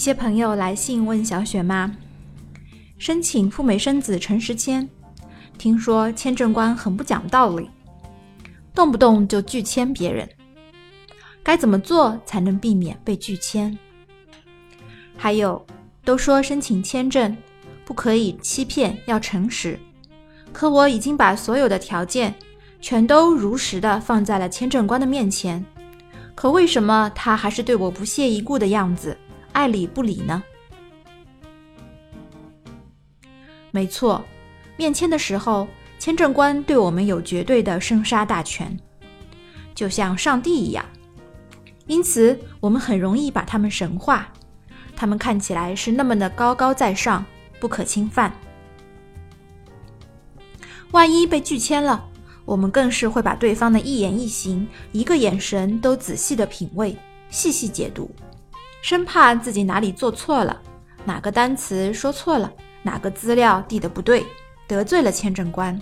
一些朋友来信问小雪妈，申请赴美生子诚实签，听说签证官很不讲道理，动不动就拒签别人，该怎么做才能避免被拒签？还有，都说申请签证不可以欺骗，要诚实，可我已经把所有的条件全都如实的放在了签证官的面前，可为什么他还是对我不屑一顾的样子？爱理不理呢？没错，面签的时候，签证官对我们有绝对的生杀大权，就像上帝一样。因此，我们很容易把他们神化，他们看起来是那么的高高在上，不可侵犯。万一被拒签了，我们更是会把对方的一言一行、一个眼神都仔细的品味、细细解读。生怕自己哪里做错了，哪个单词说错了，哪个资料递的不对，得罪了签证官。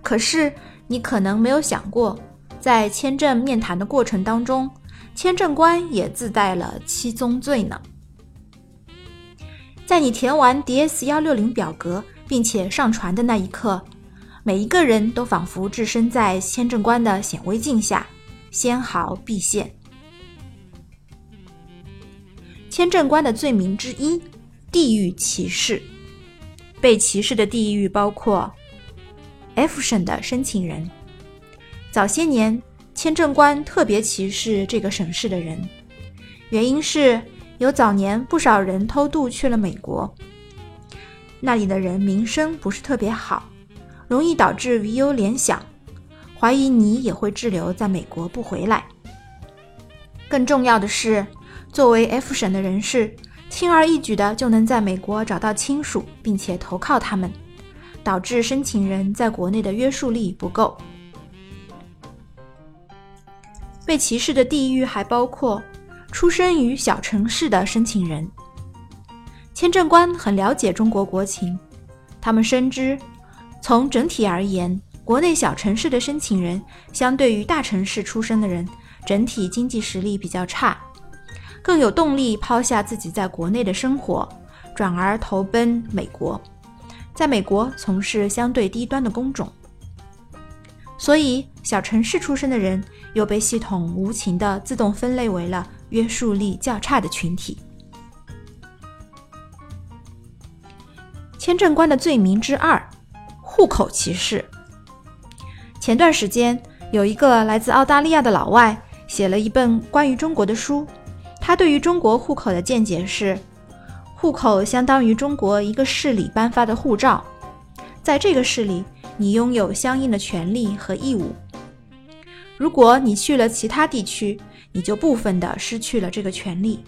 可是你可能没有想过，在签证面谈的过程当中，签证官也自带了七宗罪呢。在你填完 DS 幺六零表格并且上传的那一刻，每一个人都仿佛置身在签证官的显微镜下，纤毫毕现。签证官的罪名之一，地域歧视。被歧视的地域包括 F 省的申请人。早些年，签证官特别歧视这个省市的人，原因是有早年不少人偷渡去了美国，那里的人名声不是特别好，容易导致鱼有联想，怀疑你也会滞留在美国不回来。更重要的是。作为 F 省的人士，轻而易举的就能在美国找到亲属，并且投靠他们，导致申请人在国内的约束力不够。被歧视的地域还包括出生于小城市的申请人。签证官很了解中国国情，他们深知，从整体而言，国内小城市的申请人相对于大城市出生的人，整体经济实力比较差。更有动力抛下自己在国内的生活，转而投奔美国，在美国从事相对低端的工种。所以，小城市出身的人又被系统无情地自动分类为了约束力较差的群体。签证官的罪名之二：户口歧视。前段时间，有一个来自澳大利亚的老外写了一本关于中国的书。他对于中国户口的见解是：户口相当于中国一个市里颁发的护照，在这个市里，你拥有相应的权利和义务。如果你去了其他地区，你就部分的失去了这个权利，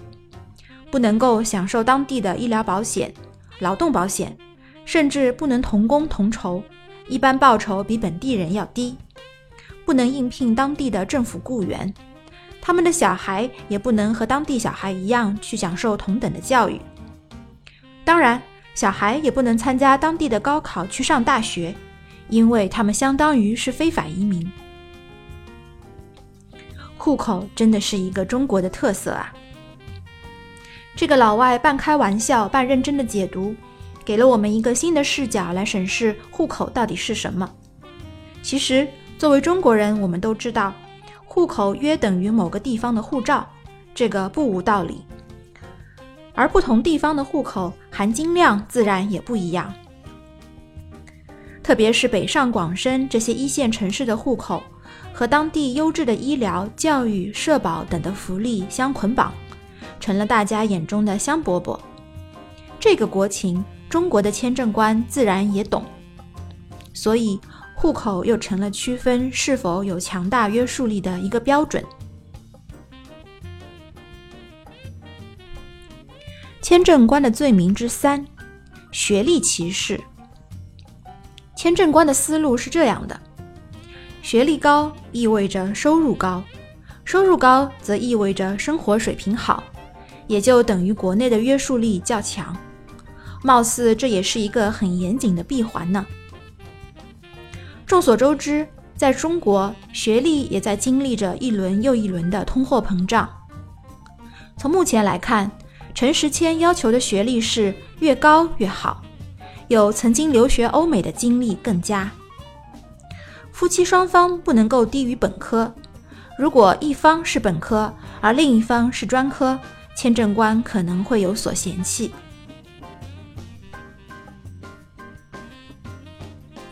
不能够享受当地的医疗保险、劳动保险，甚至不能同工同酬，一般报酬比本地人要低，不能应聘当地的政府雇员。他们的小孩也不能和当地小孩一样去享受同等的教育，当然，小孩也不能参加当地的高考去上大学，因为他们相当于是非法移民。户口真的是一个中国的特色啊！这个老外半开玩笑半认真的解读，给了我们一个新的视角来审视户口到底是什么。其实，作为中国人，我们都知道。户口约等于某个地方的护照，这个不无道理。而不同地方的户口含金量自然也不一样。特别是北上广深这些一线城市的户口，和当地优质的医疗、教育、社保等的福利相捆绑，成了大家眼中的香饽饽。这个国情，中国的签证官自然也懂，所以户口又成了区分是否有强大约束力的一个标准。签证官的罪名之三：学历歧视。签证官的思路是这样的：学历高意味着收入高，收入高则意味着生活水平好，也就等于国内的约束力较强。貌似这也是一个很严谨的闭环呢。众所周知，在中国，学历也在经历着一轮又一轮的通货膨胀。从目前来看，陈时谦要求的学历是越高越好，有曾经留学欧美的经历更佳。夫妻双方不能够低于本科，如果一方是本科，而另一方是专科，签证官可能会有所嫌弃。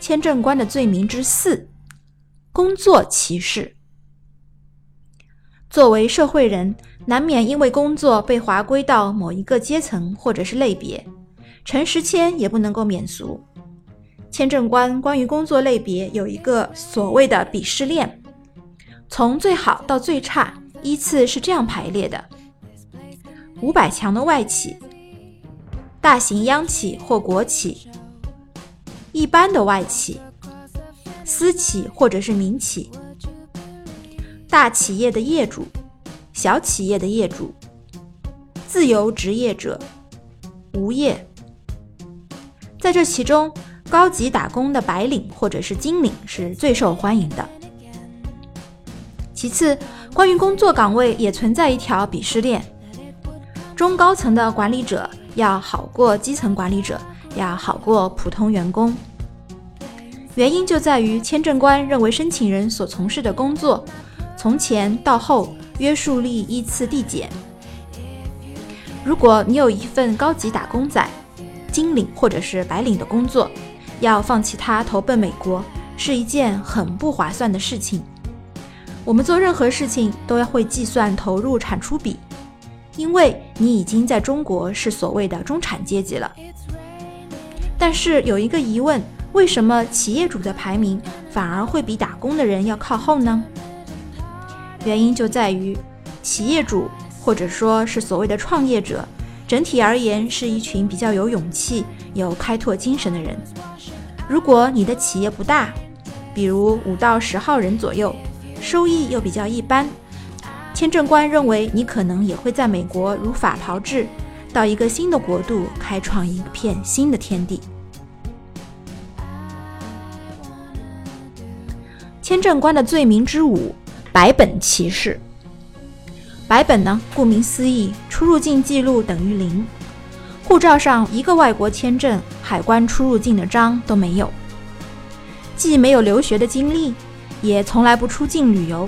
签证官的罪名之四：工作歧视。作为社会人，难免因为工作被划归到某一个阶层或者是类别，陈时谦也不能够免俗。签证官关于工作类别有一个所谓的鄙视链，从最好到最差依次是这样排列的：五百强的外企、大型央企或国企、一般的外企、私企或者是民企。大企业的业主、小企业的业主、自由职业者、无业，在这其中，高级打工的白领或者是金领是最受欢迎的。其次，关于工作岗位也存在一条鄙视链：中高层的管理者要好过基层管理者，要好过普通员工。原因就在于签证官认为申请人所从事的工作。从前到后，约束力依次递减。如果你有一份高级打工仔、金领或者是白领的工作，要放弃它投奔美国，是一件很不划算的事情。我们做任何事情都要会计算投入产出比，因为你已经在中国是所谓的中产阶级了。但是有一个疑问：为什么企业主的排名反而会比打工的人要靠后呢？原因就在于，企业主或者说是所谓的创业者，整体而言是一群比较有勇气、有开拓精神的人。如果你的企业不大，比如五到十号人左右，收益又比较一般，签证官认为你可能也会在美国如法炮制，到一个新的国度开创一片新的天地。签证官的罪名之五。白本歧视。白本呢，顾名思义，出入境记录等于零，护照上一个外国签证、海关出入境的章都没有，既没有留学的经历，也从来不出境旅游，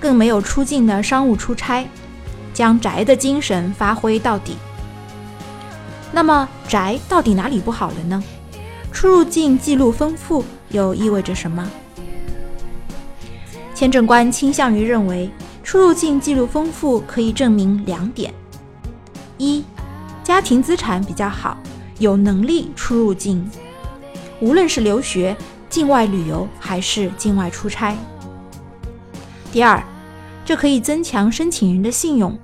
更没有出境的商务出差，将宅的精神发挥到底。那么宅到底哪里不好了呢？出入境记录丰富又意味着什么？签证官倾向于认为，出入境记录丰富可以证明两点：一，家庭资产比较好，有能力出入境，无论是留学、境外旅游还是境外出差；第二，这可以增强申请人的信用，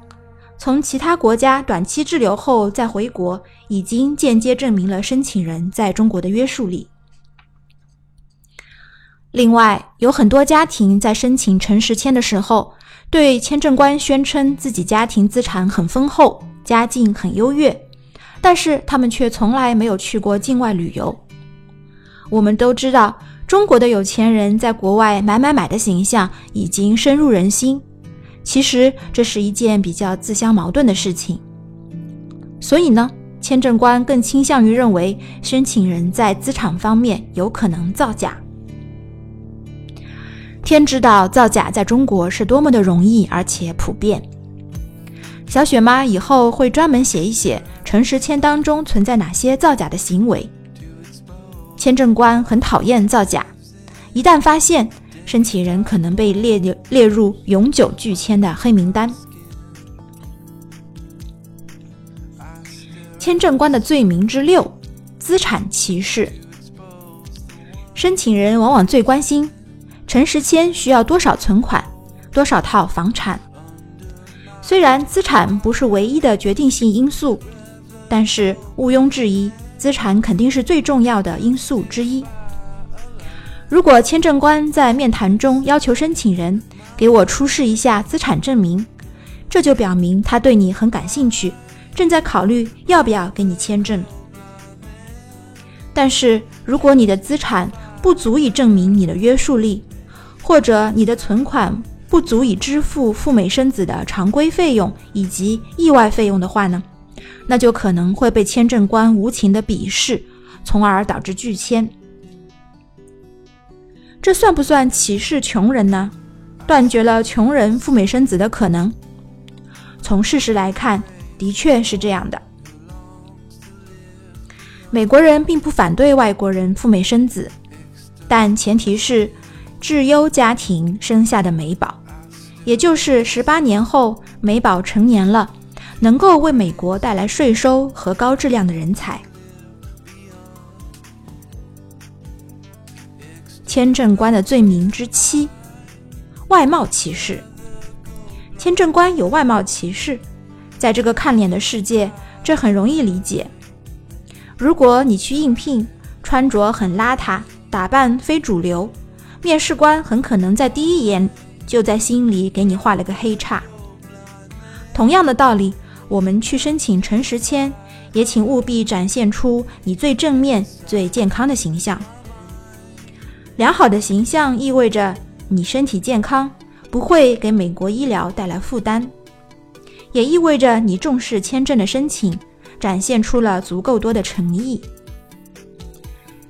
从其他国家短期滞留后再回国，已经间接证明了申请人在中国的约束力。另外，有很多家庭在申请诚实签的时候，对签证官宣称自己家庭资产很丰厚，家境很优越，但是他们却从来没有去过境外旅游。我们都知道，中国的有钱人在国外买买买的形象已经深入人心。其实这是一件比较自相矛盾的事情。所以呢，签证官更倾向于认为申请人在资产方面有可能造假。天知道造假在中国是多么的容易而且普遍。小雪妈以后会专门写一写诚实签当中存在哪些造假的行为。签证官很讨厌造假，一旦发现，申请人可能被列列入永久拒签的黑名单。签证官的罪名之六：资产歧视。申请人往往最关心陈时谦需要多少存款、多少套房产。虽然资产不是唯一的决定性因素，但是毋庸置疑，资产肯定是最重要的因素之一。如果签证官在面谈中要求申请人给我出示一下资产证明，这就表明他对你很感兴趣，正在考虑要不要给你签证。但是如果你的资产不足以证明你的约束力，或者你的存款不足以支付赴美生子的常规费用以及意外费用的话呢，那就可能会被签证官无情的鄙视，从而导致拒签。这算不算歧视穷人呢？断绝了穷人赴美生子的可能？从事实来看，的确是这样的。美国人并不反对外国人赴美生子，但前提是质优家庭生下的美宝，也就是十八年后美宝成年了，能够为美国带来税收和高质量的人才。签证官的罪名之七：外貌歧视。签证官有外貌歧视，在这个看脸的世界，这很容易理解。如果你去应聘，穿着很邋遢，打扮非主流，面试官很可能在第一眼就在心里给你画了个黑叉。同样的道理，我们去申请陈时签，也请务必展现出你最正面、最健康的形象。良好的形象意味着你身体健康，不会给美国医疗带来负担，也意味着你重视签证的申请，展现出了足够多的诚意，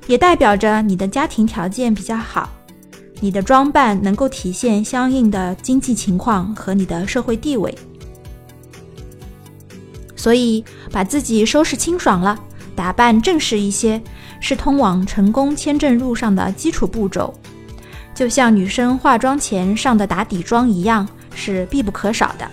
也代表着你的家庭条件比较好，你的装扮能够体现相应的经济情况和你的社会地位。所以，把自己收拾清爽了，打扮正式一些。是通往成功签证路上的基础步骤，就像女生化妆前上的打底妆一样，是必不可少的。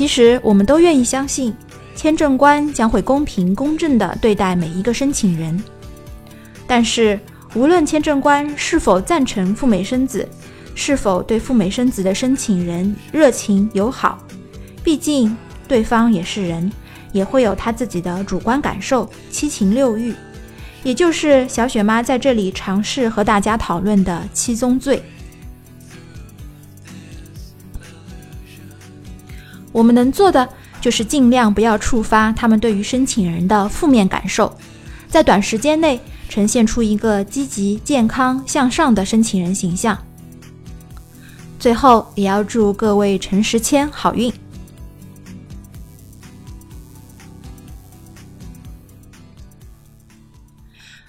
其实，我们都愿意相信，签证官将会公平公正地对待每一个申请人。但是，无论签证官是否赞成赴美生子，是否对赴美生子的申请人热情友好，毕竟，对方也是人，也会有他自己的主观感受、七情六欲，也就是小雪妈在这里尝试和大家讨论的七宗罪。我们能做的就是尽量不要触发他们对于申请人的负面感受，在短时间内呈现出一个积极、健康、向上的申请人形象。最后，也要祝各位陈时谦好运。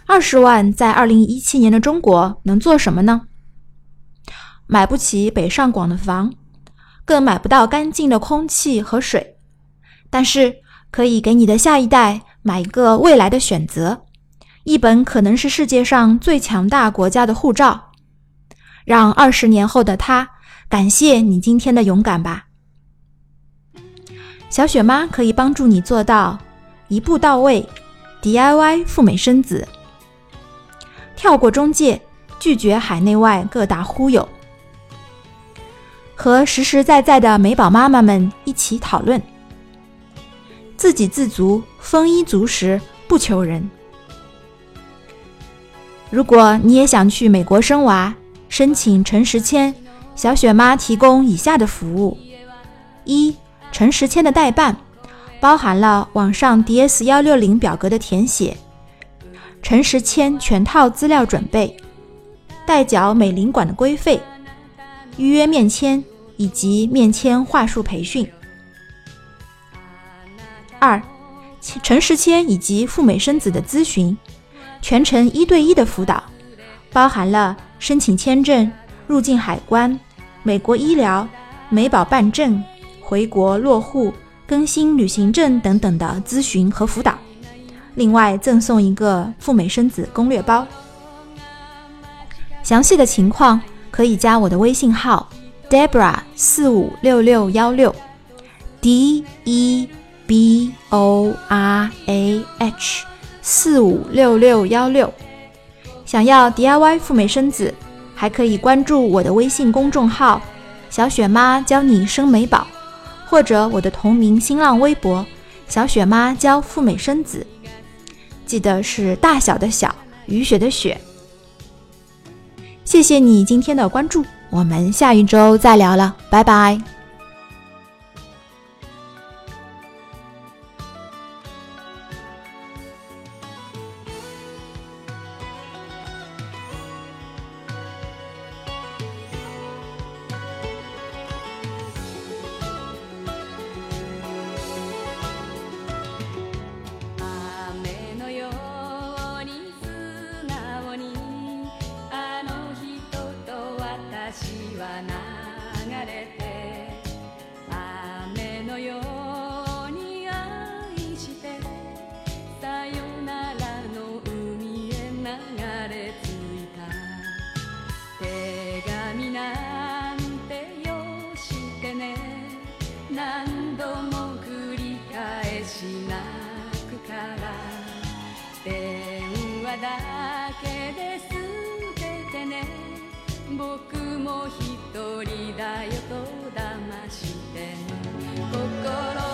二十万在二零一七年的中国能做什么呢？买不起北上广的房，更买不到干净的空气和水，但是可以给你的下一代买一个未来的选择，一本可能是世界上最强大国家的护照，让二十年后的他感谢你今天的勇敢吧。小雪妈可以帮助你做到一步到位，DIY 赴美生子。跳过中介，拒绝海内外各大忽悠，和实实在在的美宝妈妈们一起讨论，自给自足、丰衣足食，不求人。如果你也想去美国生娃，申请陈时签，小雪妈提供以下的服务：一、陈时签的代办，包含了网上 DS 幺六零表格的填写。陈时签全套资料准备，代缴美领馆的规费，预约面签以及面签话术培训。二，陈时签以及赴美生子的咨询，全程一对一的辅导，包含了申请签证、入境海关、美国医疗、美保办证、回国落户、更新旅行证等等的咨询和辅导。另外赠送一个赴美生子攻略包，详细的情况可以加我的微信号 Debra 四五六六幺六 d e b o r a h 四五六六幺六。想要 DIY 赴美生子，还可以关注我的微信公众号“小雪妈教你生美宝”，或者我的同名新浪微博“小雪妈教赴美生子”。记得是大小的小，雨雪的雪。谢谢你今天的关注，我们下一周再聊了，拜拜。し泣くから電話だけで捨ててね。僕も一人だよと騙して。心